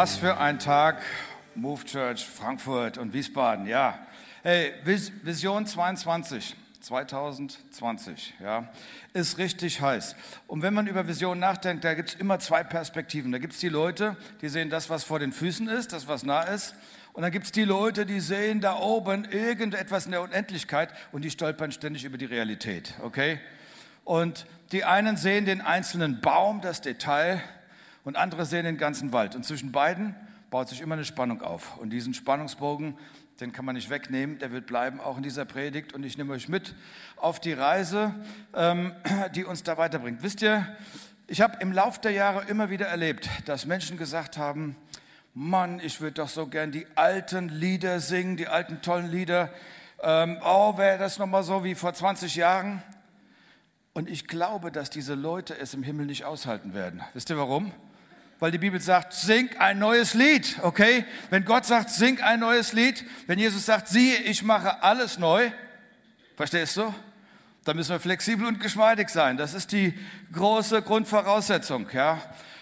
Was für ein Tag, Move Church Frankfurt und Wiesbaden, ja. Hey, Vision 22, 2020, ja, ist richtig heiß. Und wenn man über Vision nachdenkt, da gibt es immer zwei Perspektiven. Da gibt es die Leute, die sehen das, was vor den Füßen ist, das, was nah ist. Und dann gibt es die Leute, die sehen da oben irgendetwas in der Unendlichkeit und die stolpern ständig über die Realität, okay? Und die einen sehen den einzelnen Baum, das Detail, und andere sehen den ganzen Wald. Und zwischen beiden baut sich immer eine Spannung auf. Und diesen Spannungsbogen, den kann man nicht wegnehmen, der wird bleiben, auch in dieser Predigt. Und ich nehme euch mit auf die Reise, ähm, die uns da weiterbringt. Wisst ihr, ich habe im Lauf der Jahre immer wieder erlebt, dass Menschen gesagt haben, Mann, ich würde doch so gern die alten Lieder singen, die alten tollen Lieder. Ähm, oh, wäre das nochmal so wie vor 20 Jahren? Und ich glaube, dass diese Leute es im Himmel nicht aushalten werden. Wisst ihr warum? Weil die Bibel sagt, sing ein neues Lied, okay? Wenn Gott sagt, sing ein neues Lied, wenn Jesus sagt, siehe, ich mache alles neu, verstehst du? Dann müssen wir flexibel und geschmeidig sein. Das ist die große Grundvoraussetzung, ja?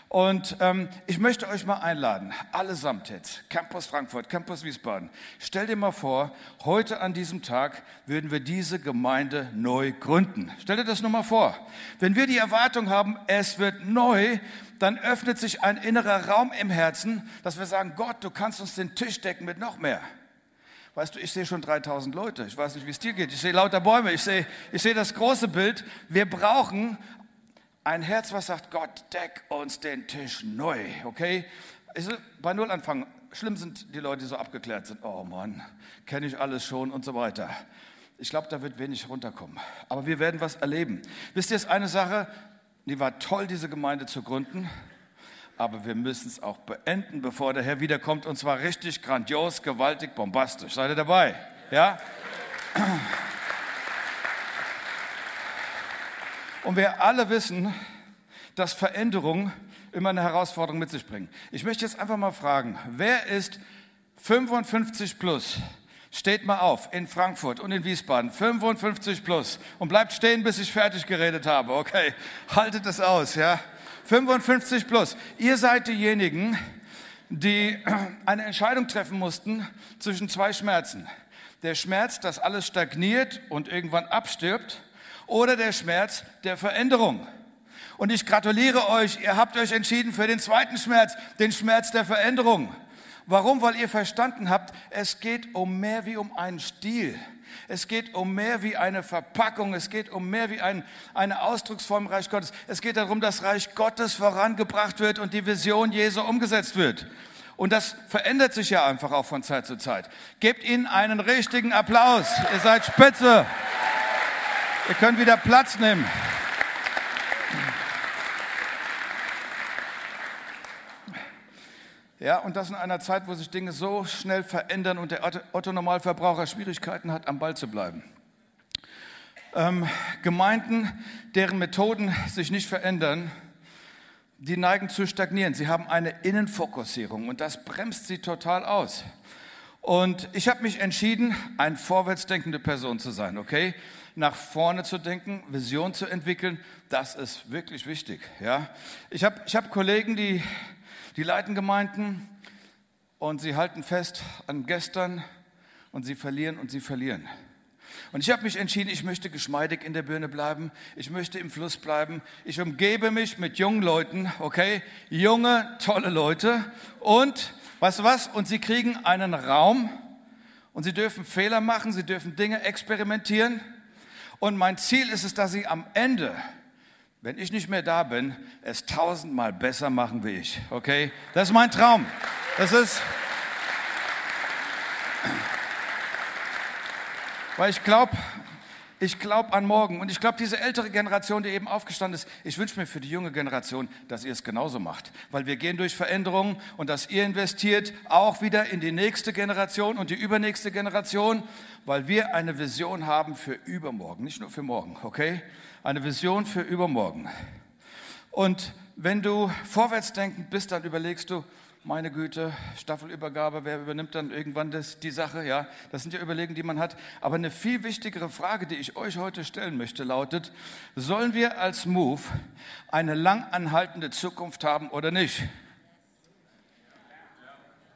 Und ähm, ich möchte euch mal einladen, allesamt jetzt, Campus Frankfurt, Campus Wiesbaden. Stell dir mal vor, heute an diesem Tag würden wir diese Gemeinde neu gründen. Stell dir das nur mal vor. Wenn wir die Erwartung haben, es wird neu, dann öffnet sich ein innerer Raum im Herzen, dass wir sagen, Gott, du kannst uns den Tisch decken mit noch mehr. Weißt du, ich sehe schon 3000 Leute. Ich weiß nicht, wie es dir geht. Ich sehe lauter Bäume. Ich sehe, ich sehe das große Bild. Wir brauchen ein Herz, was sagt, Gott, deck uns den Tisch neu, okay? Ich bei Null anfangen. Schlimm sind die Leute, die so abgeklärt sind. Oh Mann, kenne ich alles schon und so weiter. Ich glaube, da wird wenig runterkommen. Aber wir werden was erleben. Wisst ihr, ist eine Sache, die war toll, diese Gemeinde zu gründen. Aber wir müssen es auch beenden, bevor der Herr wiederkommt. Und zwar richtig grandios, gewaltig, bombastisch. Seid ihr dabei? Ja? Und wir alle wissen, dass Veränderungen immer eine Herausforderung mit sich bringen. Ich möchte jetzt einfach mal fragen, wer ist 55 plus? Steht mal auf in Frankfurt und in Wiesbaden, 55 plus und bleibt stehen, bis ich fertig geredet habe. Okay, haltet es aus, ja. 55 plus. Ihr seid diejenigen, die eine Entscheidung treffen mussten zwischen zwei Schmerzen. Der Schmerz, dass alles stagniert und irgendwann abstirbt oder der Schmerz der Veränderung. Und ich gratuliere euch, ihr habt euch entschieden für den zweiten Schmerz, den Schmerz der Veränderung. Warum? Weil ihr verstanden habt, es geht um mehr wie um einen Stil. Es geht um mehr wie eine Verpackung. Es geht um mehr wie ein, eine Ausdrucksform Reich Gottes. Es geht darum, dass Reich Gottes vorangebracht wird und die Vision Jesu umgesetzt wird. Und das verändert sich ja einfach auch von Zeit zu Zeit. Gebt ihnen einen richtigen Applaus. Ihr seid spitze. Ihr könnt wieder Platz nehmen. Ja, und das in einer Zeit, wo sich Dinge so schnell verändern und der Otto-Normalverbraucher Schwierigkeiten hat, am Ball zu bleiben. Ähm, Gemeinden, deren Methoden sich nicht verändern, die neigen zu stagnieren. Sie haben eine Innenfokussierung und das bremst sie total aus. Und ich habe mich entschieden, eine vorwärtsdenkende Person zu sein, okay? Nach vorne zu denken, Vision zu entwickeln, das ist wirklich wichtig. Ja? Ich habe ich hab Kollegen, die, die leiten Gemeinden und sie halten fest an gestern und sie verlieren und sie verlieren. Und ich habe mich entschieden, ich möchte geschmeidig in der Birne bleiben, ich möchte im Fluss bleiben, ich umgebe mich mit jungen Leuten, okay, junge, tolle Leute und, weißt du was, und sie kriegen einen Raum und sie dürfen Fehler machen, sie dürfen Dinge experimentieren und mein Ziel ist es, dass sie am Ende, wenn ich nicht mehr da bin, es tausendmal besser machen wie ich. Okay? Das ist mein Traum. Das ist. Weil ich glaube, ich glaube an morgen. Und ich glaube, diese ältere Generation, die eben aufgestanden ist, ich wünsche mir für die junge Generation, dass ihr es genauso macht. Weil wir gehen durch Veränderungen und dass ihr investiert auch wieder in die nächste Generation und die übernächste Generation, weil wir eine Vision haben für übermorgen, nicht nur für morgen, okay? Eine Vision für übermorgen. Und wenn du vorwärtsdenkend bist, dann überlegst du, meine Güte, Staffelübergabe, wer übernimmt dann irgendwann das, die Sache? Ja, das sind ja Überlegungen, die man hat. Aber eine viel wichtigere Frage, die ich euch heute stellen möchte, lautet, sollen wir als Move eine lang anhaltende Zukunft haben oder nicht?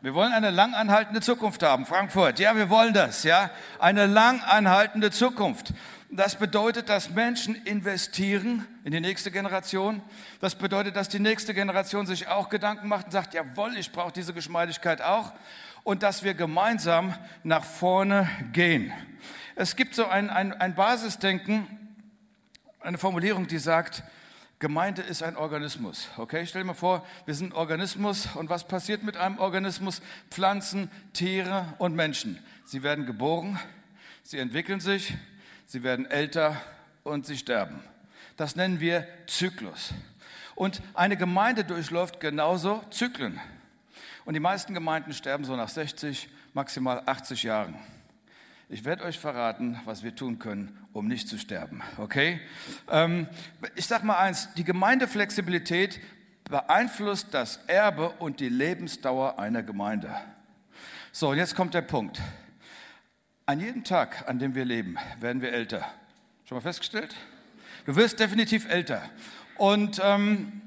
Wir wollen eine lang anhaltende Zukunft haben. Frankfurt, ja, wir wollen das, ja. Eine lang anhaltende Zukunft. Das bedeutet, dass Menschen investieren in die nächste Generation. Das bedeutet, dass die nächste Generation sich auch Gedanken macht und sagt, jawohl, ich brauche diese Geschmeidigkeit auch. Und dass wir gemeinsam nach vorne gehen. Es gibt so ein, ein, ein Basisdenken, eine Formulierung, die sagt, Gemeinde ist ein Organismus. Okay, stell dir mal vor, wir sind ein Organismus und was passiert mit einem Organismus? Pflanzen, Tiere und Menschen. Sie werden geboren, sie entwickeln sich, sie werden älter und sie sterben. Das nennen wir Zyklus. Und eine Gemeinde durchläuft genauso Zyklen. Und die meisten Gemeinden sterben so nach 60, maximal 80 Jahren. Ich werde euch verraten, was wir tun können, um nicht zu sterben. Okay? Ähm, ich sage mal eins: Die Gemeindeflexibilität beeinflusst das Erbe und die Lebensdauer einer Gemeinde. So, und jetzt kommt der Punkt. An jedem Tag, an dem wir leben, werden wir älter. Schon mal festgestellt? Du wirst definitiv älter. Und ähm,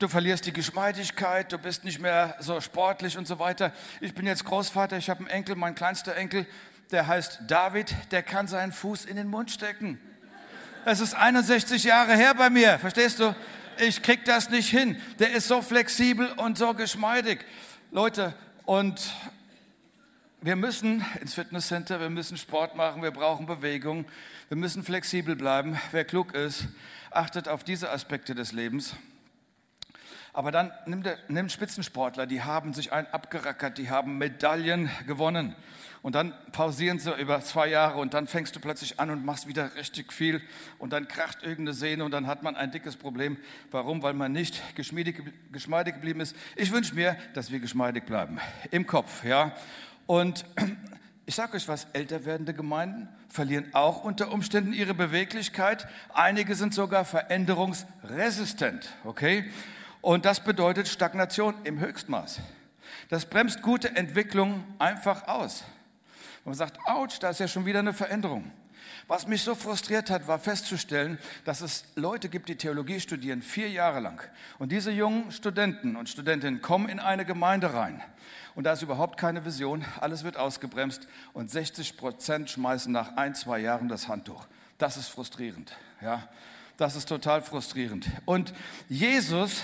du verlierst die Geschmeidigkeit, du bist nicht mehr so sportlich und so weiter. Ich bin jetzt Großvater, ich habe einen Enkel, mein kleinster Enkel, der heißt David, der kann seinen Fuß in den Mund stecken. Es ist 61 Jahre her bei mir, verstehst du? Ich krieg das nicht hin. Der ist so flexibel und so geschmeidig. Leute, und wir müssen ins Fitnesscenter, wir müssen Sport machen, wir brauchen Bewegung, wir müssen flexibel bleiben. Wer klug ist, achtet auf diese Aspekte des Lebens. Aber dann nimmt, nimmt Spitzensportler, die haben sich ein abgerackert, die haben Medaillen gewonnen. Und dann pausieren sie über zwei Jahre und dann fängst du plötzlich an und machst wieder richtig viel und dann kracht irgendeine Sehne und dann hat man ein dickes Problem. Warum? Weil man nicht geschmeidig geblieben ist. Ich wünsche mir, dass wir geschmeidig bleiben. Im Kopf, ja. Und ich sage euch was, älter werdende Gemeinden verlieren auch unter Umständen ihre Beweglichkeit. Einige sind sogar veränderungsresistent, okay? Und das bedeutet Stagnation im Höchstmaß. Das bremst gute Entwicklung einfach aus. man sagt, ouch, da ist ja schon wieder eine Veränderung. Was mich so frustriert hat, war festzustellen, dass es Leute gibt, die Theologie studieren, vier Jahre lang. Und diese jungen Studenten und Studentinnen kommen in eine Gemeinde rein. Und da ist überhaupt keine Vision, alles wird ausgebremst und 60 Prozent schmeißen nach ein, zwei Jahren das Handtuch. Das ist frustrierend. Ja, das ist total frustrierend. Und Jesus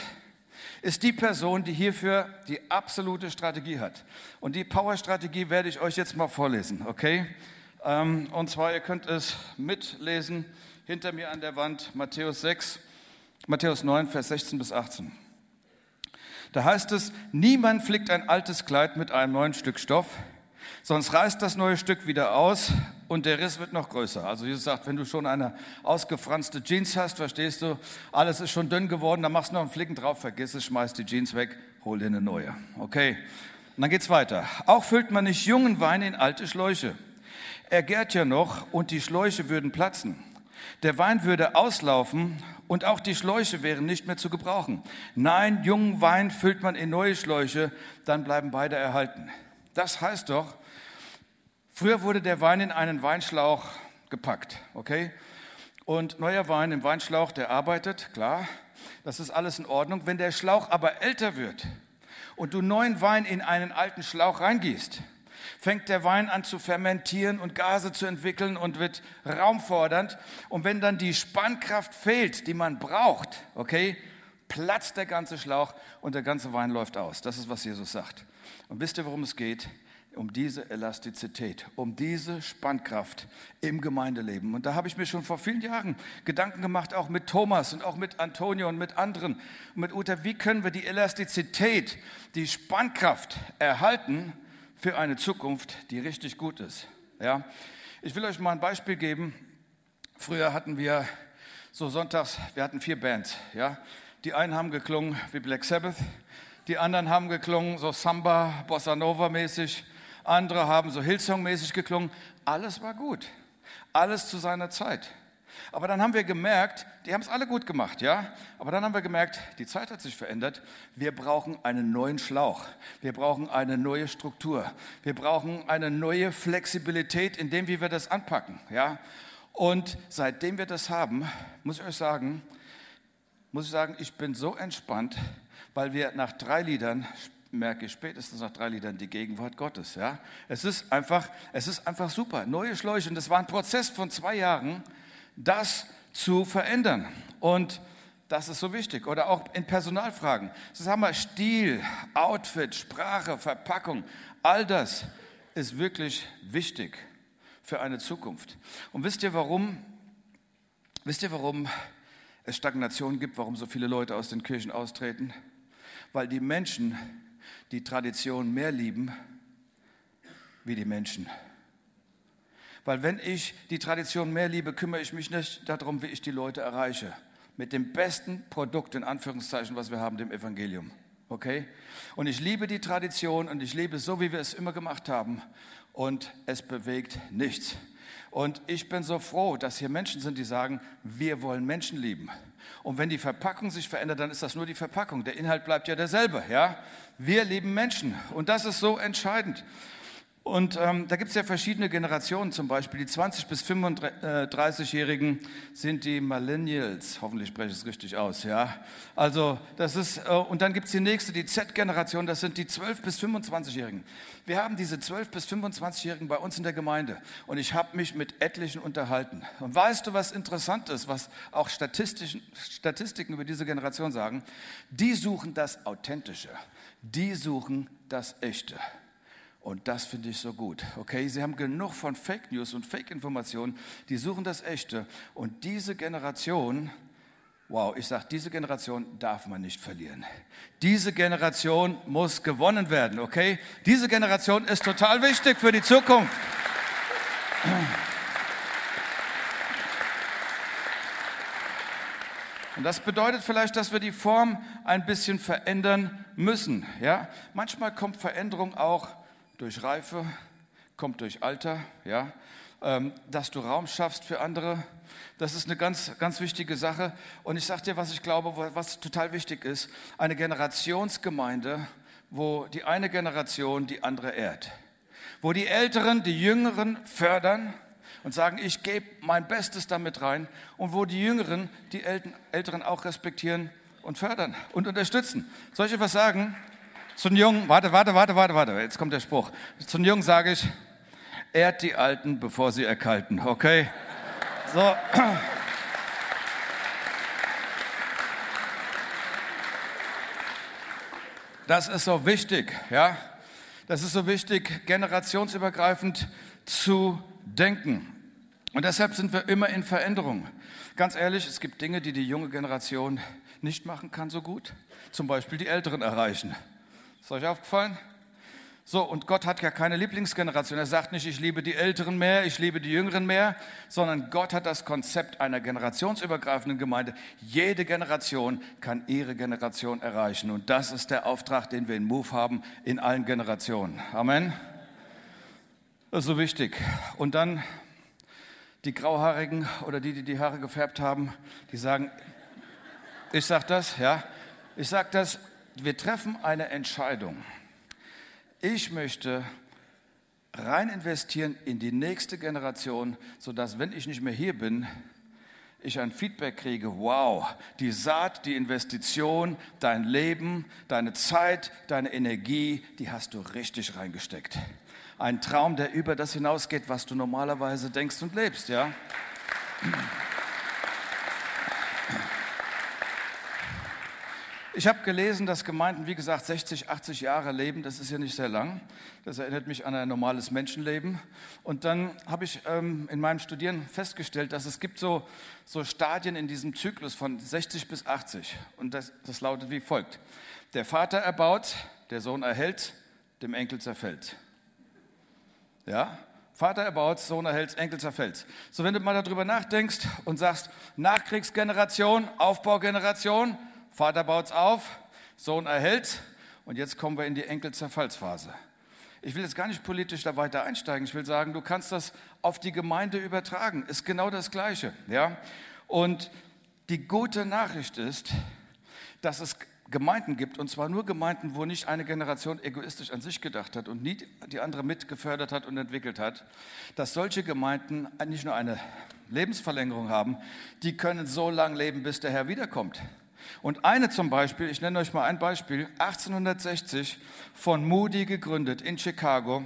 ist die Person, die hierfür die absolute Strategie hat. Und die Power-Strategie werde ich euch jetzt mal vorlesen, okay? Ähm, und zwar, ihr könnt es mitlesen hinter mir an der Wand, Matthäus 6, Matthäus 9, Vers 16 bis 18. Da heißt es, niemand flickt ein altes Kleid mit einem neuen Stück Stoff, sonst reißt das neue Stück wieder aus und der Riss wird noch größer. Also Jesus sagt, wenn du schon eine ausgefranste Jeans hast, verstehst du, alles ist schon dünn geworden, dann machst du noch einen Flicken drauf, vergiss es, schmeiß die Jeans weg, hol dir eine neue. Okay, und dann geht's weiter. Auch füllt man nicht jungen Wein in alte Schläuche. Er gärt ja noch und die Schläuche würden platzen. Der Wein würde auslaufen und auch die Schläuche wären nicht mehr zu gebrauchen. Nein, jungen Wein füllt man in neue Schläuche, dann bleiben beide erhalten. Das heißt doch, Früher wurde der Wein in einen Weinschlauch gepackt, okay? Und neuer Wein im Weinschlauch, der arbeitet, klar, das ist alles in Ordnung. Wenn der Schlauch aber älter wird und du neuen Wein in einen alten Schlauch reingießt, fängt der Wein an zu fermentieren und Gase zu entwickeln und wird raumfordernd. Und wenn dann die Spannkraft fehlt, die man braucht, okay, platzt der ganze Schlauch und der ganze Wein läuft aus. Das ist, was Jesus sagt. Und wisst ihr, worum es geht? um diese Elastizität, um diese Spannkraft im Gemeindeleben. Und da habe ich mir schon vor vielen Jahren Gedanken gemacht, auch mit Thomas und auch mit Antonio und mit anderen, mit Uta, wie können wir die Elastizität, die Spannkraft erhalten für eine Zukunft, die richtig gut ist. Ja? Ich will euch mal ein Beispiel geben. Früher hatten wir so sonntags, wir hatten vier Bands. Ja? Die einen haben geklungen wie Black Sabbath, die anderen haben geklungen so Samba, Bossa Nova mäßig andere haben so Hillsong-mäßig geklungen. Alles war gut. Alles zu seiner Zeit. Aber dann haben wir gemerkt, die haben es alle gut gemacht, ja? Aber dann haben wir gemerkt, die Zeit hat sich verändert. Wir brauchen einen neuen Schlauch. Wir brauchen eine neue Struktur. Wir brauchen eine neue Flexibilität in dem, wie wir das anpacken, ja? Und seitdem wir das haben, muss ich euch sagen, muss ich sagen, ich bin so entspannt, weil wir nach drei Liedern merke ich spätestens nach drei Liedern die Gegenwart Gottes. Ja? Es, ist einfach, es ist einfach super. Neue Schläuche. Und das war ein Prozess von zwei Jahren, das zu verändern. Und das ist so wichtig. Oder auch in Personalfragen. Das haben wir Stil, Outfit, Sprache, Verpackung. All das ist wirklich wichtig für eine Zukunft. Und wisst ihr warum? Wisst ihr warum es Stagnation gibt, warum so viele Leute aus den Kirchen austreten? Weil die Menschen die Tradition mehr lieben wie die Menschen. Weil wenn ich die Tradition mehr liebe, kümmere ich mich nicht darum, wie ich die Leute erreiche. Mit dem besten Produkt, in Anführungszeichen, was wir haben, dem Evangelium. Okay? Und ich liebe die Tradition und ich lebe so, wie wir es immer gemacht haben. Und es bewegt nichts. Und ich bin so froh, dass hier Menschen sind, die sagen, wir wollen Menschen lieben. Und wenn die Verpackung sich verändert, dann ist das nur die Verpackung. Der Inhalt bleibt ja derselbe. Ja? Wir lieben Menschen. Und das ist so entscheidend. Und ähm, da gibt es ja verschiedene Generationen, zum Beispiel die 20- bis 35-Jährigen sind die Millennials. Hoffentlich spreche ich es richtig aus, ja. Also, das ist, äh, und dann gibt es die nächste, die Z-Generation, das sind die 12- bis 25-Jährigen. Wir haben diese 12- bis 25-Jährigen bei uns in der Gemeinde und ich habe mich mit etlichen unterhalten. Und weißt du, was interessant ist, was auch Statistiken über diese Generation sagen? Die suchen das Authentische, die suchen das Echte. Und das finde ich so gut. Okay, sie haben genug von Fake News und Fake-Informationen. Die suchen das Echte. Und diese Generation, wow, ich sage, diese Generation darf man nicht verlieren. Diese Generation muss gewonnen werden. Okay, diese Generation ist total wichtig für die Zukunft. Und das bedeutet vielleicht, dass wir die Form ein bisschen verändern müssen. Ja? Manchmal kommt Veränderung auch durch Reife, kommt durch Alter, ja, ähm, dass du Raum schaffst für andere. Das ist eine ganz, ganz wichtige Sache. Und ich sage dir, was ich glaube, was total wichtig ist: eine Generationsgemeinde, wo die eine Generation die andere ehrt. Wo die Älteren die Jüngeren fördern und sagen, ich gebe mein Bestes damit rein. Und wo die Jüngeren die Älteren auch respektieren und fördern und unterstützen. Soll ich etwas sagen? Zu den Jungen, warte, warte, warte, warte, warte, jetzt kommt der Spruch. Zu den Jungen sage ich, ehrt die Alten, bevor sie erkalten, okay? So. Das ist so wichtig, ja? Das ist so wichtig, generationsübergreifend zu denken. Und deshalb sind wir immer in Veränderung. Ganz ehrlich, es gibt Dinge, die die junge Generation nicht machen kann so gut. Zum Beispiel die Älteren erreichen. Ist euch aufgefallen? So, und Gott hat ja keine Lieblingsgeneration. Er sagt nicht, ich liebe die Älteren mehr, ich liebe die Jüngeren mehr, sondern Gott hat das Konzept einer generationsübergreifenden Gemeinde. Jede Generation kann ihre Generation erreichen. Und das ist der Auftrag, den wir in Move haben, in allen Generationen. Amen. Das ist so wichtig. Und dann die Grauhaarigen oder die, die die Haare gefärbt haben, die sagen, ich sage das, ja, ich sage das, wir treffen eine Entscheidung. Ich möchte rein investieren in die nächste Generation, sodass, wenn ich nicht mehr hier bin, ich ein Feedback kriege, wow, die Saat, die Investition, dein Leben, deine Zeit, deine Energie, die hast du richtig reingesteckt. Ein Traum, der über das hinausgeht, was du normalerweise denkst und lebst, ja? Ich habe gelesen, dass Gemeinden, wie gesagt, 60, 80 Jahre leben. Das ist ja nicht sehr lang. Das erinnert mich an ein normales Menschenleben. Und dann habe ich ähm, in meinem Studieren festgestellt, dass es gibt so, so Stadien in diesem Zyklus von 60 bis 80. Und das, das lautet wie folgt. Der Vater erbaut, der Sohn erhält, dem Enkel zerfällt. Ja? Vater erbaut, Sohn erhält, Enkel zerfällt. So, wenn du mal darüber nachdenkst und sagst, Nachkriegsgeneration, Aufbaugeneration, Vater baut es auf, Sohn erhält und jetzt kommen wir in die Enkelzerfallsphase. Ich will jetzt gar nicht politisch da weiter einsteigen. Ich will sagen, du kannst das auf die Gemeinde übertragen. Ist genau das Gleiche. Ja? Und die gute Nachricht ist, dass es Gemeinden gibt, und zwar nur Gemeinden, wo nicht eine Generation egoistisch an sich gedacht hat und nie die andere mitgefördert hat und entwickelt hat, dass solche Gemeinden nicht nur eine Lebensverlängerung haben, die können so lange leben, bis der Herr wiederkommt. Und eine zum Beispiel, ich nenne euch mal ein Beispiel, 1860 von Moody gegründet in Chicago.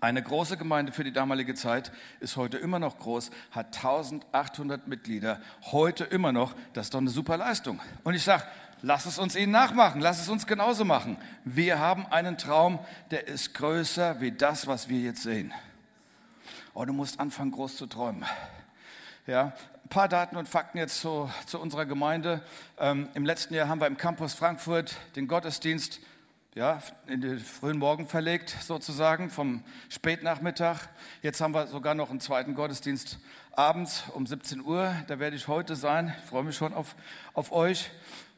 Eine große Gemeinde für die damalige Zeit ist heute immer noch groß, hat 1800 Mitglieder, heute immer noch. Das ist doch eine super Leistung. Und ich sage, lass es uns ihnen nachmachen, lass es uns genauso machen. Wir haben einen Traum, der ist größer wie das, was wir jetzt sehen. Oh, du musst anfangen, groß zu träumen. Ja, paar Daten und Fakten jetzt zu, zu unserer Gemeinde. Ähm, Im letzten Jahr haben wir im Campus Frankfurt den Gottesdienst ja, in den frühen Morgen verlegt, sozusagen, vom Spätnachmittag. Jetzt haben wir sogar noch einen zweiten Gottesdienst abends um 17 Uhr. Da werde ich heute sein. Ich freue mich schon auf, auf euch.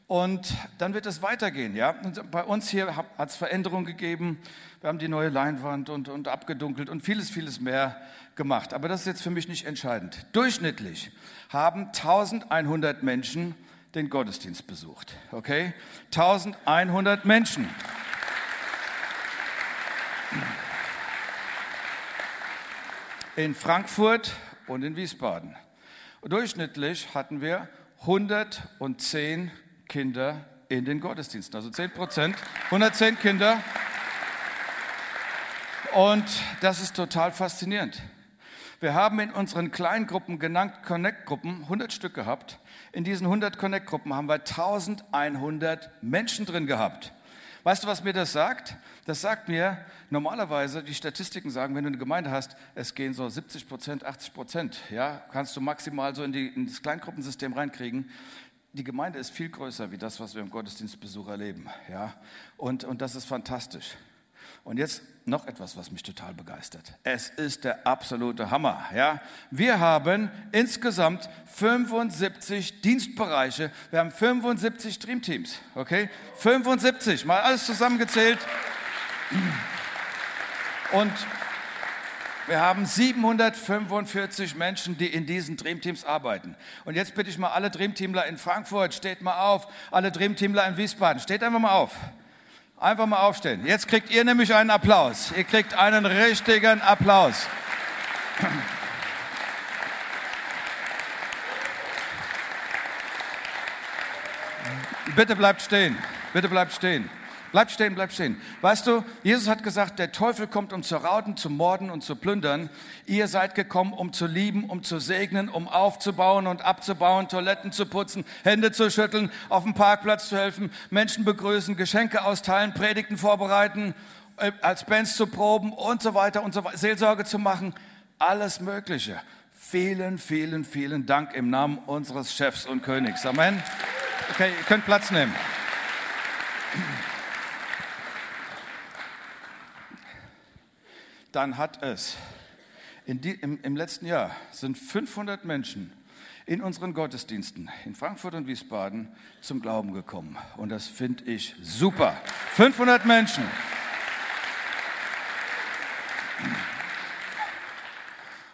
Und dann wird es weitergehen. Ja? Bei uns hier hat es Veränderungen gegeben. Wir haben die neue Leinwand und, und abgedunkelt und vieles, vieles mehr gemacht. Aber das ist jetzt für mich nicht entscheidend. Durchschnittlich haben 1100 Menschen den Gottesdienst besucht. Okay? 1100 Menschen. In Frankfurt und in Wiesbaden. durchschnittlich hatten wir 110 Kinder in den Gottesdiensten, also 10 Prozent, 110 Kinder. Und das ist total faszinierend. Wir haben in unseren Kleingruppen, genannt Connect-Gruppen, 100 Stück gehabt. In diesen 100 Connect-Gruppen haben wir 1100 Menschen drin gehabt. Weißt du, was mir das sagt? Das sagt mir, normalerweise, die Statistiken sagen, wenn du eine Gemeinde hast, es gehen so 70 Prozent, 80 Prozent, ja, kannst du maximal so in, die, in das Kleingruppensystem reinkriegen die Gemeinde ist viel größer wie das, was wir im Gottesdienstbesuch erleben. Ja? Und, und das ist fantastisch. Und jetzt noch etwas, was mich total begeistert. Es ist der absolute Hammer. Ja? Wir haben insgesamt 75 Dienstbereiche. Wir haben 75 Dreamteams. Okay? 75, mal alles zusammengezählt. Und wir haben 745 Menschen, die in diesen Dreamteams arbeiten. Und jetzt bitte ich mal alle Dreamteamler in Frankfurt, steht mal auf. Alle Dreamteamler in Wiesbaden, steht einfach mal auf. Einfach mal aufstehen. Jetzt kriegt ihr nämlich einen Applaus. Ihr kriegt einen richtigen Applaus. Bitte bleibt stehen. Bitte bleibt stehen. Bleib stehen, bleib stehen. Weißt du, Jesus hat gesagt, der Teufel kommt, um zu rauten, zu morden und zu plündern. Ihr seid gekommen, um zu lieben, um zu segnen, um aufzubauen und abzubauen, Toiletten zu putzen, Hände zu schütteln, auf dem Parkplatz zu helfen, Menschen begrüßen, Geschenke austeilen, Predigten vorbereiten, äh, als Bands zu proben und so weiter und so weiter, Seelsorge zu machen. Alles Mögliche. Vielen, vielen, vielen Dank im Namen unseres Chefs und Königs. Amen. Okay, ihr könnt Platz nehmen. Dann hat es die, im, im letzten Jahr sind 500 Menschen in unseren Gottesdiensten in Frankfurt und Wiesbaden zum Glauben gekommen. Und das finde ich super. 500 Menschen.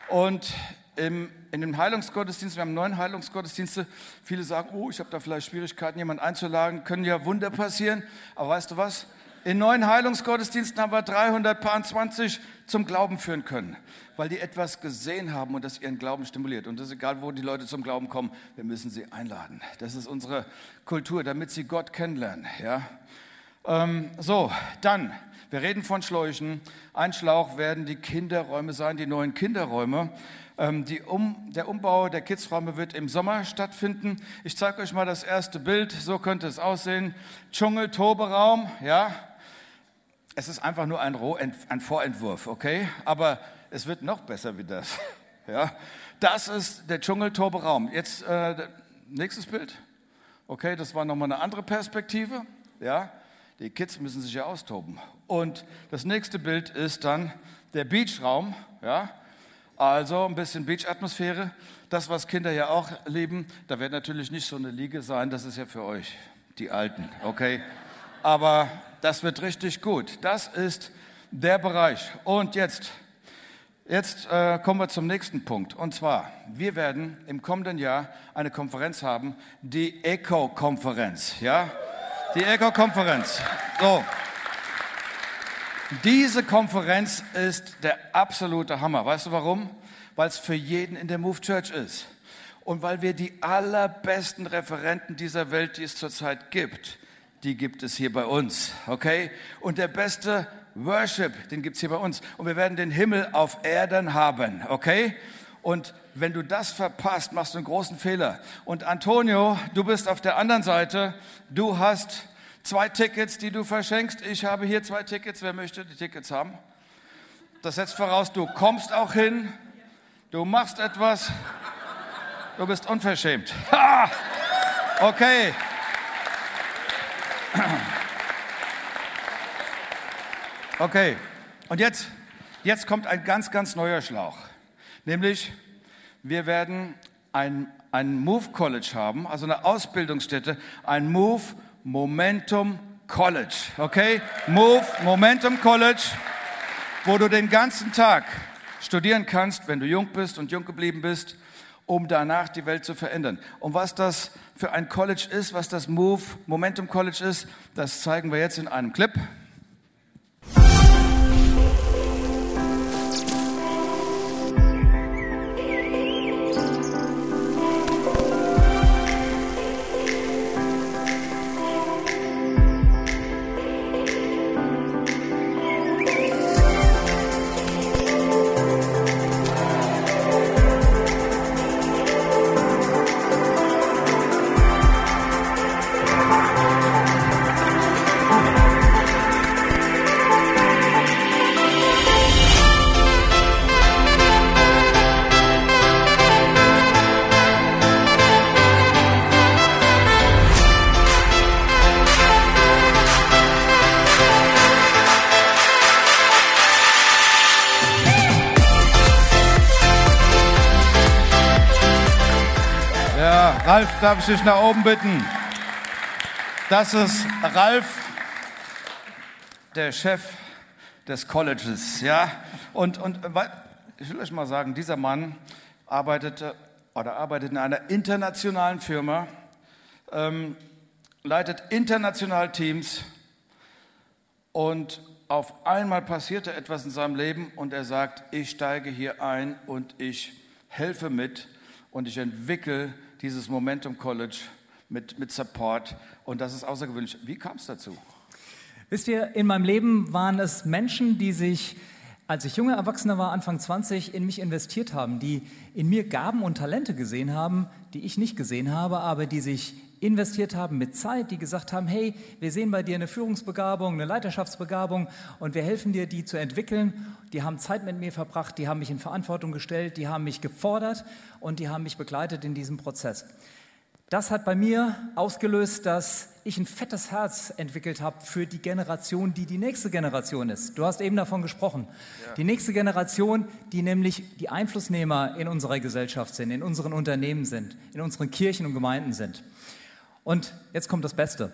Und im, in dem Heilungsgottesdienst, wir haben neun Heilungsgottesdienste, viele sagen, oh, ich habe da vielleicht Schwierigkeiten, jemanden einzuladen, können ja Wunder passieren. Aber weißt du was? In neun Heilungsgottesdiensten haben wir 320 zum Glauben führen können, weil die etwas gesehen haben und das ihren Glauben stimuliert. Und das ist egal, wo die Leute zum Glauben kommen, wir müssen sie einladen. Das ist unsere Kultur, damit sie Gott kennenlernen. Ja? Ähm, so, dann, wir reden von Schläuchen. Ein Schlauch werden die Kinderräume sein, die neuen Kinderräume. Ähm, um, der Umbau der Kidsräume wird im Sommer stattfinden. Ich zeige euch mal das erste Bild. So könnte es aussehen. Dschungel-Toberaum, ja, es ist einfach nur ein, ein Vorentwurf, okay? Aber es wird noch besser wie das. Ja? Das ist der Dschungeltobe-Raum. Jetzt äh, nächstes Bild. Okay, das war nochmal eine andere Perspektive. Ja? Die Kids müssen sich ja austoben. Und das nächste Bild ist dann der Beachraum. Ja? Also ein bisschen Beach-Atmosphäre. Das, was Kinder ja auch lieben. Da wird natürlich nicht so eine Liege sein. Das ist ja für euch, die Alten. Okay? Aber das wird richtig gut. Das ist der Bereich. Und jetzt, jetzt äh, kommen wir zum nächsten Punkt. Und zwar, wir werden im kommenden Jahr eine Konferenz haben, die ECO-Konferenz. Ja, die ECO-Konferenz. So. Diese Konferenz ist der absolute Hammer. Weißt du warum? Weil es für jeden in der Move Church ist. und weil wir die allerbesten Referenten dieser Welt, die es zurzeit gibt, die gibt es hier bei uns, okay? Und der beste Worship, den gibt es hier bei uns. Und wir werden den Himmel auf Erden haben, okay? Und wenn du das verpasst, machst du einen großen Fehler. Und Antonio, du bist auf der anderen Seite. Du hast zwei Tickets, die du verschenkst. Ich habe hier zwei Tickets. Wer möchte die Tickets haben? Das setzt voraus, du kommst auch hin. Du machst etwas. Du bist unverschämt. Ha! Okay. Okay. Und jetzt, jetzt kommt ein ganz, ganz neuer Schlauch. Nämlich, wir werden ein, ein Move College haben, also eine Ausbildungsstätte, ein Move Momentum College. Okay? Move Momentum College, wo du den ganzen Tag studieren kannst, wenn du jung bist und jung geblieben bist, um danach die Welt zu verändern. Und was das für ein College ist, was das Move Momentum College ist, das zeigen wir jetzt in einem Clip. Ralf, darf ich dich nach oben bitten? Das ist Ralf, der Chef des Colleges, ja. Und, und ich will euch mal sagen, dieser Mann arbeitete oder arbeitet in einer internationalen Firma, ähm, leitet international Teams und auf einmal passierte etwas in seinem Leben und er sagt, ich steige hier ein und ich helfe mit und ich entwickle dieses Momentum College mit, mit Support und das ist außergewöhnlich. Wie kam es dazu? Wisst ihr, in meinem Leben waren es Menschen, die sich, als ich junger Erwachsener war, Anfang 20, in mich investiert haben, die in mir Gaben und Talente gesehen haben, die ich nicht gesehen habe, aber die sich investiert haben mit Zeit, die gesagt haben, hey, wir sehen bei dir eine Führungsbegabung, eine Leiterschaftsbegabung und wir helfen dir, die zu entwickeln. Die haben Zeit mit mir verbracht, die haben mich in Verantwortung gestellt, die haben mich gefordert und die haben mich begleitet in diesem Prozess. Das hat bei mir ausgelöst, dass ich ein fettes Herz entwickelt habe für die Generation, die die nächste Generation ist. Du hast eben davon gesprochen. Ja. Die nächste Generation, die nämlich die Einflussnehmer in unserer Gesellschaft sind, in unseren Unternehmen sind, in unseren Kirchen und Gemeinden sind. Und jetzt kommt das Beste.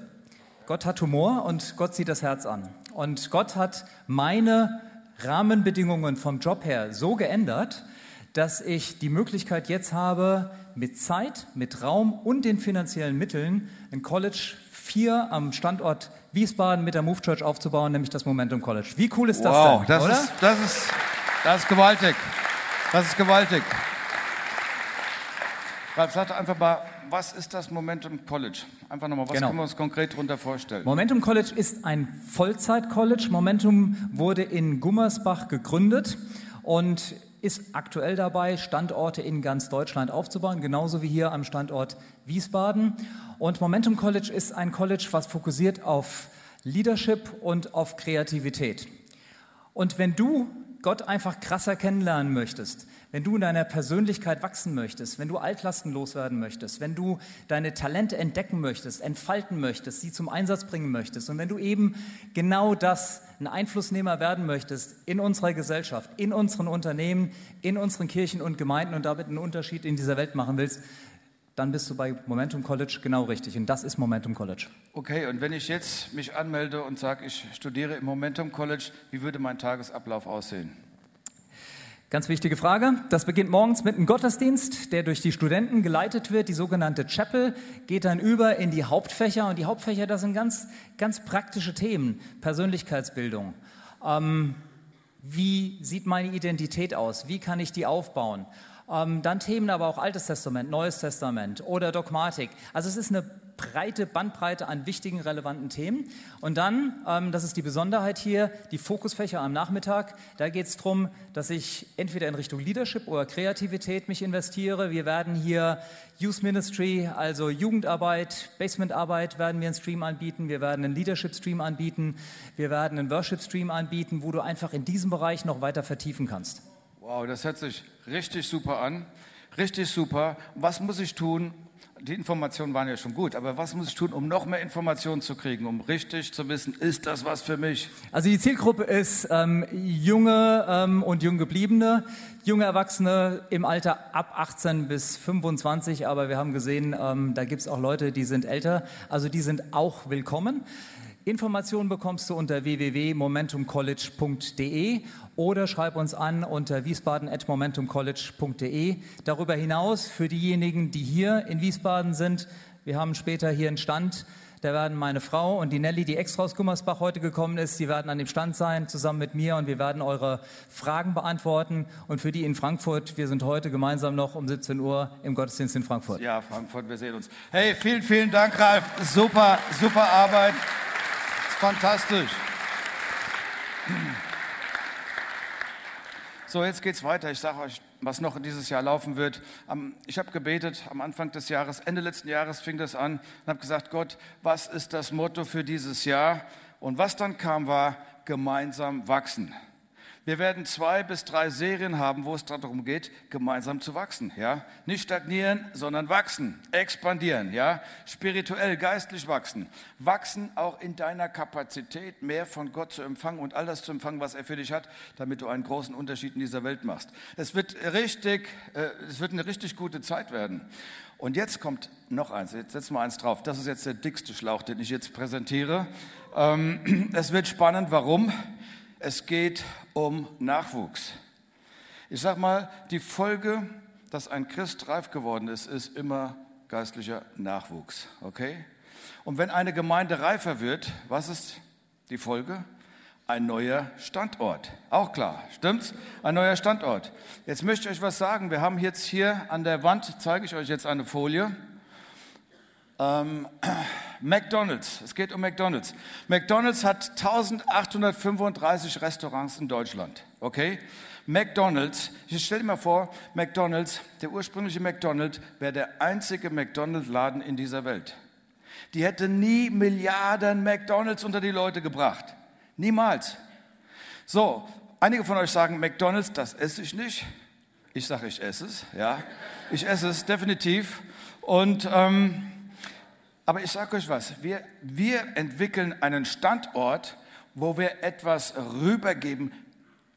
Gott hat Humor und Gott sieht das Herz an. Und Gott hat meine Rahmenbedingungen vom Job her so geändert, dass ich die Möglichkeit jetzt habe, mit Zeit, mit Raum und den finanziellen Mitteln ein College 4 am Standort Wiesbaden mit der Move Church aufzubauen, nämlich das Momentum College. Wie cool ist das wow, denn? Das oder? Ist, das, ist, das ist gewaltig. Das ist gewaltig. Ralf, sag einfach mal, was ist das Momentum College? Einfach nochmal, was genau. können wir uns konkret darunter vorstellen? Momentum College ist ein Vollzeit-College. Momentum wurde in Gummersbach gegründet und ist aktuell dabei, Standorte in ganz Deutschland aufzubauen, genauso wie hier am Standort Wiesbaden. Und Momentum College ist ein College, was fokussiert auf Leadership und auf Kreativität. Und wenn du Gott einfach krasser kennenlernen möchtest, wenn du in deiner Persönlichkeit wachsen möchtest, wenn du Altlasten loswerden möchtest, wenn du deine Talente entdecken möchtest, entfalten möchtest, sie zum Einsatz bringen möchtest und wenn du eben genau das, ein Einflussnehmer werden möchtest in unserer Gesellschaft, in unseren Unternehmen, in unseren Kirchen und Gemeinden und damit einen Unterschied in dieser Welt machen willst, dann bist du bei Momentum College genau richtig. Und das ist Momentum College. Okay, und wenn ich jetzt mich anmelde und sage, ich studiere im Momentum College, wie würde mein Tagesablauf aussehen? Ganz wichtige Frage. Das beginnt morgens mit einem Gottesdienst, der durch die Studenten geleitet wird. Die sogenannte Chapel geht dann über in die Hauptfächer. Und die Hauptfächer, das sind ganz, ganz praktische Themen. Persönlichkeitsbildung. Ähm, wie sieht meine Identität aus? Wie kann ich die aufbauen? Ähm, dann Themen aber auch Altes Testament, Neues Testament oder Dogmatik. Also es ist eine breite Bandbreite an wichtigen, relevanten Themen. Und dann, ähm, das ist die Besonderheit hier, die Fokusfächer am Nachmittag. Da geht es darum, dass ich entweder in Richtung Leadership oder Kreativität mich investiere. Wir werden hier Youth Ministry, also Jugendarbeit, Basementarbeit werden wir einen Stream anbieten. Wir werden einen Leadership Stream anbieten. Wir werden einen Worship Stream anbieten, wo du einfach in diesem Bereich noch weiter vertiefen kannst. Wow, das hört sich richtig super an. Richtig super. Was muss ich tun, die Informationen waren ja schon gut, aber was muss ich tun, um noch mehr Informationen zu kriegen, um richtig zu wissen, ist das was für mich? Also die Zielgruppe ist ähm, junge ähm, und junggebliebene, junge Erwachsene im Alter ab 18 bis 25, aber wir haben gesehen, ähm, da gibt es auch Leute, die sind älter, also die sind auch willkommen. Informationen bekommst du unter www.momentumcollege.de oder schreib uns an unter wiesbaden.momentumcollege.de. Darüber hinaus für diejenigen, die hier in Wiesbaden sind, wir haben später hier einen Stand, da werden meine Frau und die Nelly, die extra aus Gummersbach heute gekommen ist, die werden an dem Stand sein, zusammen mit mir und wir werden eure Fragen beantworten. Und für die in Frankfurt, wir sind heute gemeinsam noch um 17 Uhr im Gottesdienst in Frankfurt. Ja, Frankfurt, wir sehen uns. Hey, vielen, vielen Dank, Ralf. Super, super Arbeit. Fantastisch. So, jetzt geht's weiter. Ich sage euch, was noch dieses Jahr laufen wird. Ich habe gebetet am Anfang des Jahres, Ende letzten Jahres fing das an und habe gesagt, Gott, was ist das Motto für dieses Jahr? Und was dann kam, war gemeinsam wachsen. Wir werden zwei bis drei Serien haben, wo es darum geht, gemeinsam zu wachsen. Ja? Nicht stagnieren, sondern wachsen, expandieren. Ja? Spirituell, geistlich wachsen. Wachsen auch in deiner Kapazität, mehr von Gott zu empfangen und all das zu empfangen, was er für dich hat, damit du einen großen Unterschied in dieser Welt machst. Es wird richtig, äh, es wird eine richtig gute Zeit werden. Und jetzt kommt noch eins, jetzt setzen wir eins drauf. Das ist jetzt der dickste Schlauch, den ich jetzt präsentiere. Ähm, es wird spannend, warum? Es geht um Nachwuchs. Ich sage mal, die Folge, dass ein Christ reif geworden ist, ist immer geistlicher Nachwuchs. Okay? Und wenn eine Gemeinde reifer wird, was ist die Folge? Ein neuer Standort. Auch klar, stimmt's? Ein neuer Standort. Jetzt möchte ich euch was sagen. Wir haben jetzt hier an der Wand, zeige ich euch jetzt eine Folie. Ähm, McDonald's, es geht um McDonald's. McDonald's hat 1835 Restaurants in Deutschland, okay? McDonald's, ich stell dir mal vor, McDonald's, der ursprüngliche McDonald's wäre der einzige McDonald's-Laden in dieser Welt. Die hätte nie Milliarden McDonald's unter die Leute gebracht. Niemals. So, einige von euch sagen, McDonald's, das esse ich nicht. Ich sage, ich esse es, ja. Ich esse es definitiv. Und ähm, aber ich sage euch was, wir, wir entwickeln einen Standort, wo wir etwas rübergeben,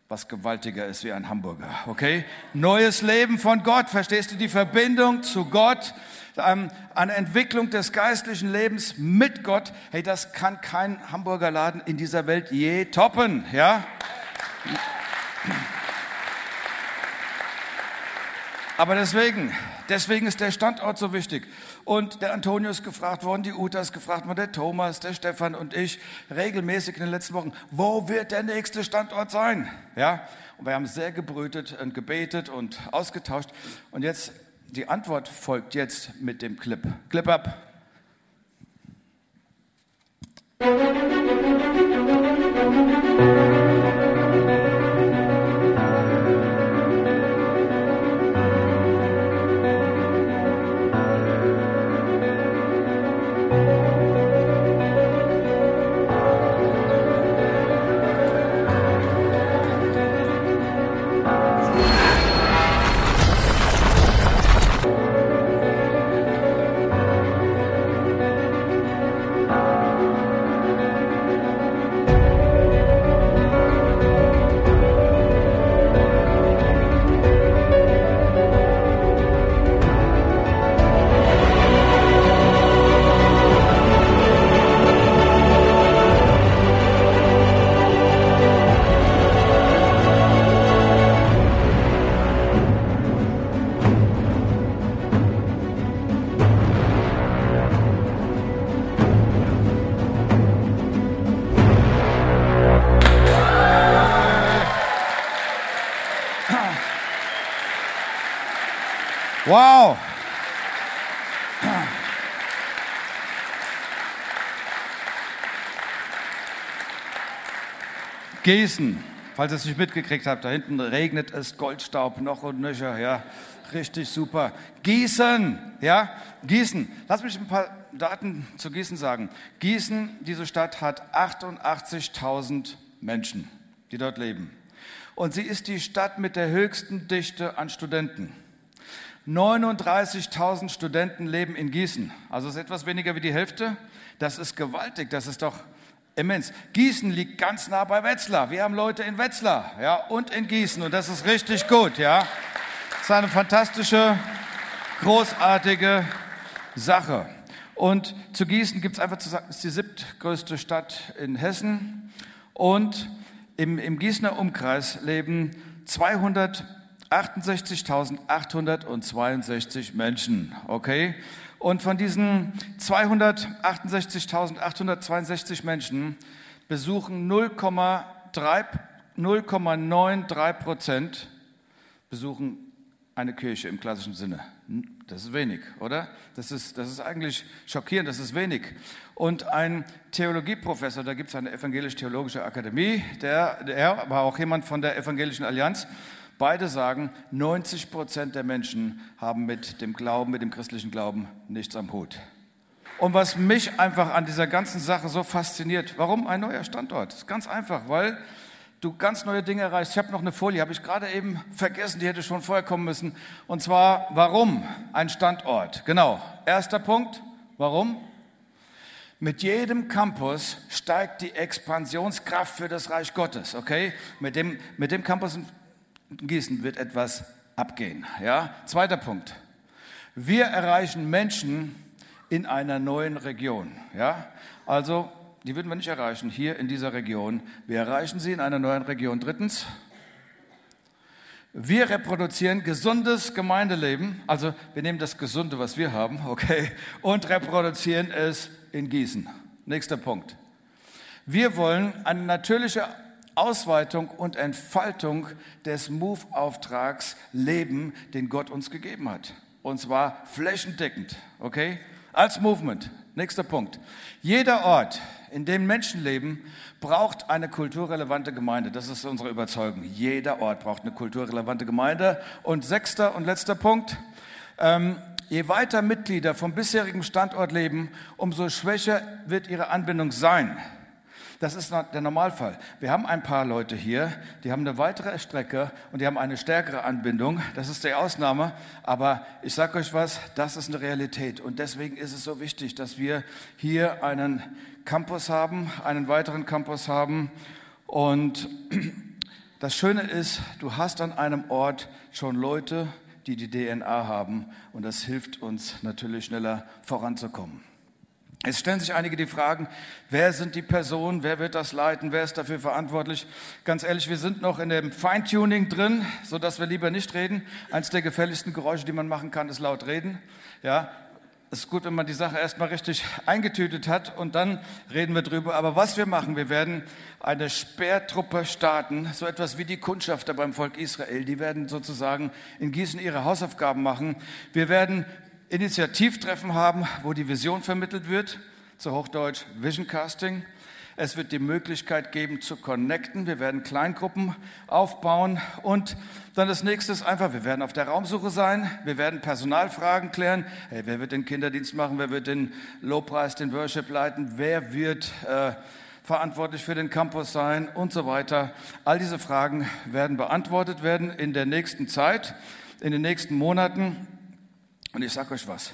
was gewaltiger ist wie ein Hamburger, okay? Neues Leben von Gott, verstehst du die Verbindung zu Gott, ähm, eine Entwicklung des geistlichen Lebens mit Gott, hey, das kann kein Hamburger Laden in dieser Welt je toppen, ja? Aber deswegen, Deswegen ist der Standort so wichtig. Und der Antonius ist gefragt worden, die Uta ist gefragt worden, der Thomas, der Stefan und ich regelmäßig in den letzten Wochen, wo wird der nächste Standort sein? Ja, und wir haben sehr gebrütet und gebetet und ausgetauscht. Und jetzt, die Antwort folgt jetzt mit dem Clip. Clip ab. Musik Gießen, falls ihr es nicht mitgekriegt habt, da hinten regnet es Goldstaub noch und nöcher, ja, richtig super. Gießen, ja, Gießen. Lass mich ein paar Daten zu Gießen sagen. Gießen, diese Stadt hat 88.000 Menschen, die dort leben. Und sie ist die Stadt mit der höchsten Dichte an Studenten. 39.000 Studenten leben in Gießen. Also ist etwas weniger wie die Hälfte. Das ist gewaltig. Das ist doch immens. Gießen liegt ganz nah bei Wetzlar. Wir haben Leute in Wetzlar, ja, und in Gießen und das ist richtig gut, ja. Das ist eine fantastische, großartige Sache. Und zu Gießen gibt es einfach zu sagen, ist die siebtgrößte Stadt in Hessen und im, im Gießener Umkreis leben 268.862 Menschen, okay? Und von diesen 268.862 Menschen besuchen 0,93 Prozent besuchen eine Kirche im klassischen Sinne. Das ist wenig, oder? Das ist, das ist eigentlich schockierend, das ist wenig. Und ein Theologieprofessor, da gibt es eine evangelisch-theologische Akademie, der, der war auch jemand von der Evangelischen Allianz, Beide sagen, 90 Prozent der Menschen haben mit dem Glauben, mit dem christlichen Glauben nichts am Hut. Und was mich einfach an dieser ganzen Sache so fasziniert, warum ein neuer Standort? Das ist ganz einfach, weil du ganz neue Dinge erreichst. Ich habe noch eine Folie, habe ich gerade eben vergessen, die hätte schon vorher kommen müssen. Und zwar, warum ein Standort? Genau. Erster Punkt, warum? Mit jedem Campus steigt die Expansionskraft für das Reich Gottes, okay? Mit dem, mit dem Campus Gießen wird etwas abgehen. Ja? Zweiter Punkt. Wir erreichen Menschen in einer neuen Region. Ja? Also, die würden wir nicht erreichen hier in dieser Region. Wir erreichen sie in einer neuen Region. Drittens, wir reproduzieren gesundes Gemeindeleben. Also, wir nehmen das Gesunde, was wir haben, okay, und reproduzieren es in Gießen. Nächster Punkt. Wir wollen eine natürliche Ausweitung und Entfaltung des Move-Auftrags leben, den Gott uns gegeben hat. Und zwar flächendeckend, okay? Als Movement. Nächster Punkt. Jeder Ort, in dem Menschen leben, braucht eine kulturrelevante Gemeinde. Das ist unsere Überzeugung. Jeder Ort braucht eine kulturrelevante Gemeinde. Und sechster und letzter Punkt. Ähm, je weiter Mitglieder vom bisherigen Standort leben, umso schwächer wird ihre Anbindung sein. Das ist der Normalfall. Wir haben ein paar Leute hier, die haben eine weitere Strecke und die haben eine stärkere Anbindung. Das ist die Ausnahme. Aber ich sage euch was, das ist eine Realität. Und deswegen ist es so wichtig, dass wir hier einen Campus haben, einen weiteren Campus haben. Und das Schöne ist, du hast an einem Ort schon Leute, die die DNA haben. Und das hilft uns natürlich schneller voranzukommen. Es stellen sich einige die Fragen, wer sind die Personen, wer wird das leiten, wer ist dafür verantwortlich? Ganz ehrlich, wir sind noch in dem Feintuning drin, so dass wir lieber nicht reden. Eins der gefährlichsten Geräusche, die man machen kann, ist laut reden. Ja, es ist gut, wenn man die Sache erstmal richtig eingetütet hat und dann reden wir drüber. Aber was wir machen, wir werden eine Sperrtruppe starten, so etwas wie die Kundschafter beim Volk Israel. Die werden sozusagen in Gießen ihre Hausaufgaben machen. Wir werden Initiativtreffen haben, wo die Vision vermittelt wird, zu Hochdeutsch Vision Casting. Es wird die Möglichkeit geben zu connecten. Wir werden Kleingruppen aufbauen und dann das nächste ist einfach, wir werden auf der Raumsuche sein. Wir werden Personalfragen klären. Hey, wer wird den Kinderdienst machen? Wer wird den Lobpreis, den Worship leiten? Wer wird äh, verantwortlich für den Campus sein und so weiter? All diese Fragen werden beantwortet werden in der nächsten Zeit, in den nächsten Monaten. Und ich sage euch was,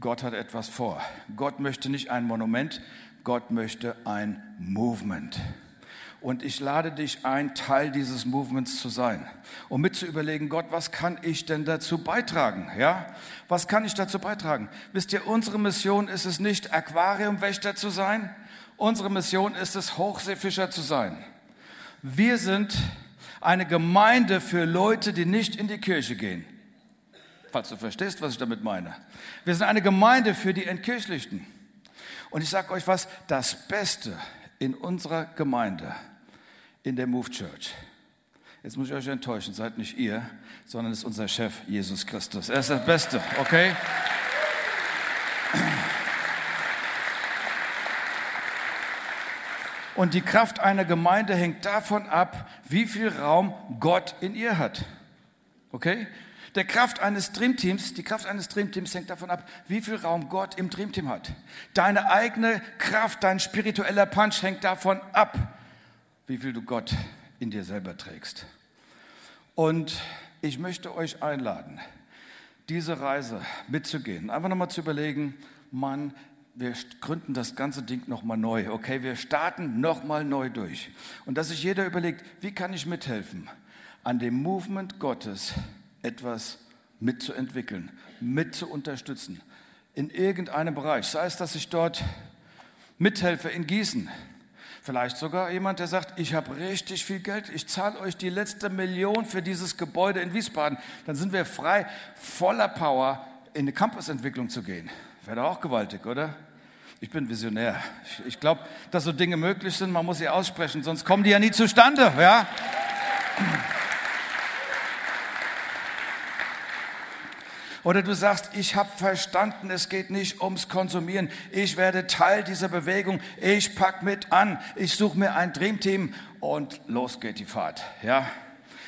Gott hat etwas vor. Gott möchte nicht ein Monument, Gott möchte ein Movement. Und ich lade dich ein, Teil dieses Movements zu sein, um mit zu überlegen, Gott, was kann ich denn dazu beitragen? Ja, was kann ich dazu beitragen? Wisst ihr, unsere Mission ist es nicht, Aquariumwächter zu sein. Unsere Mission ist es, Hochseefischer zu sein. Wir sind eine Gemeinde für Leute, die nicht in die Kirche gehen falls du verstehst, was ich damit meine. Wir sind eine Gemeinde für die Entkirchlichten. Und ich sage euch was, das Beste in unserer Gemeinde, in der Move Church, Jetzt muss ich euch enttäuschen, seid nicht ihr, sondern ist unser Chef, Jesus Christus. Er ist das Beste, okay? Und die Kraft einer Gemeinde hängt davon ab, wie viel Raum Gott in ihr hat. Okay? Der Kraft eines Dreamteams, die Kraft eines Dreamteams hängt davon ab, wie viel Raum Gott im Dreamteam hat. Deine eigene Kraft, dein spiritueller Punch hängt davon ab, wie viel du Gott in dir selber trägst. Und ich möchte euch einladen, diese Reise mitzugehen. Einfach nochmal zu überlegen, Mann, wir gründen das ganze Ding nochmal neu. Okay, wir starten nochmal neu durch. Und dass sich jeder überlegt, wie kann ich mithelfen, an dem Movement Gottes etwas mitzuentwickeln, mit zu unterstützen. In irgendeinem Bereich. Sei es, dass ich dort mithelfe in Gießen. Vielleicht sogar jemand, der sagt, ich habe richtig viel Geld, ich zahle euch die letzte Million für dieses Gebäude in Wiesbaden. Dann sind wir frei, voller Power in eine Campusentwicklung zu gehen. Wäre doch auch gewaltig, oder? Ich bin Visionär. Ich, ich glaube, dass so Dinge möglich sind, man muss sie aussprechen, sonst kommen die ja nie zustande. Ja? Oder du sagst, ich habe verstanden, es geht nicht ums Konsumieren. Ich werde Teil dieser Bewegung. Ich pack mit an. Ich suche mir ein Dreamteam und los geht die Fahrt. Ja?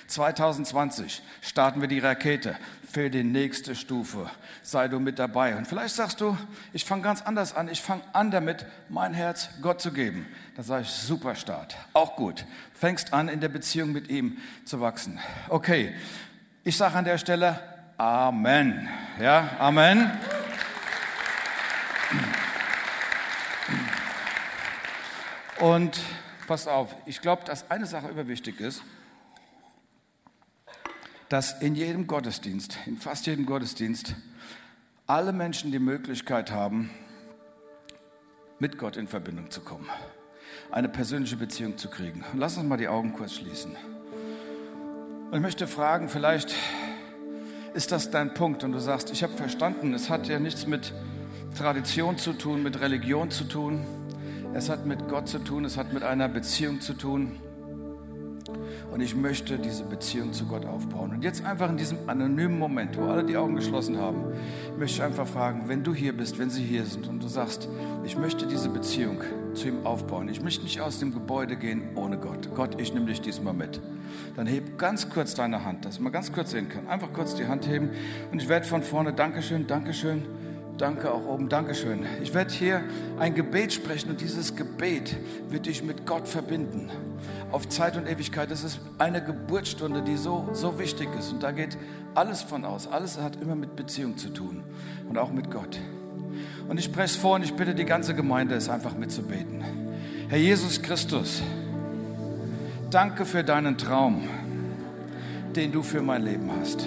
2020 starten wir die Rakete für die nächste Stufe. Sei du mit dabei. Und vielleicht sagst du, ich fange ganz anders an. Ich fange an damit, mein Herz Gott zu geben. Dann sage ich, super Start. Auch gut. Fängst an, in der Beziehung mit ihm zu wachsen. Okay. Ich sage an der Stelle, Amen. Ja, Amen. Und passt auf, ich glaube, dass eine Sache überwichtig ist, dass in jedem Gottesdienst, in fast jedem Gottesdienst, alle Menschen die Möglichkeit haben, mit Gott in Verbindung zu kommen, eine persönliche Beziehung zu kriegen. lass uns mal die Augen kurz schließen. Und ich möchte fragen, vielleicht ist das dein Punkt und du sagst, ich habe verstanden, es hat ja nichts mit Tradition zu tun, mit Religion zu tun, es hat mit Gott zu tun, es hat mit einer Beziehung zu tun. Und ich möchte diese Beziehung zu Gott aufbauen. Und jetzt einfach in diesem anonymen Moment, wo alle die Augen geschlossen haben, möchte ich einfach fragen, wenn du hier bist, wenn sie hier sind und du sagst, ich möchte diese Beziehung zu ihm aufbauen. Ich möchte nicht aus dem Gebäude gehen ohne Gott. Gott, ich nehme dich diesmal mit. Dann heb ganz kurz deine Hand, dass man ganz kurz sehen kann. Einfach kurz die Hand heben und ich werde von vorne Dankeschön, Dankeschön, Danke auch oben, Dankeschön. Ich werde hier ein Gebet sprechen und dieses Gebet wird dich mit Gott verbinden. Auf Zeit und Ewigkeit. Das ist eine Geburtsstunde, die so, so wichtig ist. Und da geht alles von aus. Alles hat immer mit Beziehung zu tun und auch mit Gott. Und ich spreche es vor und ich bitte die ganze Gemeinde, es einfach mitzubeten. Herr Jesus Christus, danke für deinen Traum, den du für mein Leben hast.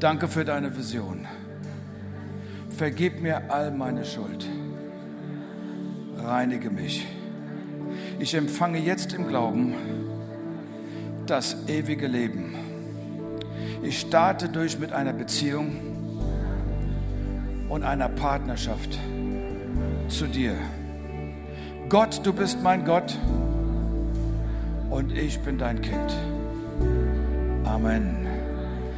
Danke für deine Vision. Vergib mir all meine Schuld. Reinige mich. Ich empfange jetzt im Glauben das ewige Leben. Ich starte durch mit einer Beziehung und einer Partnerschaft zu dir. Gott, du bist mein Gott und ich bin dein Kind. Amen.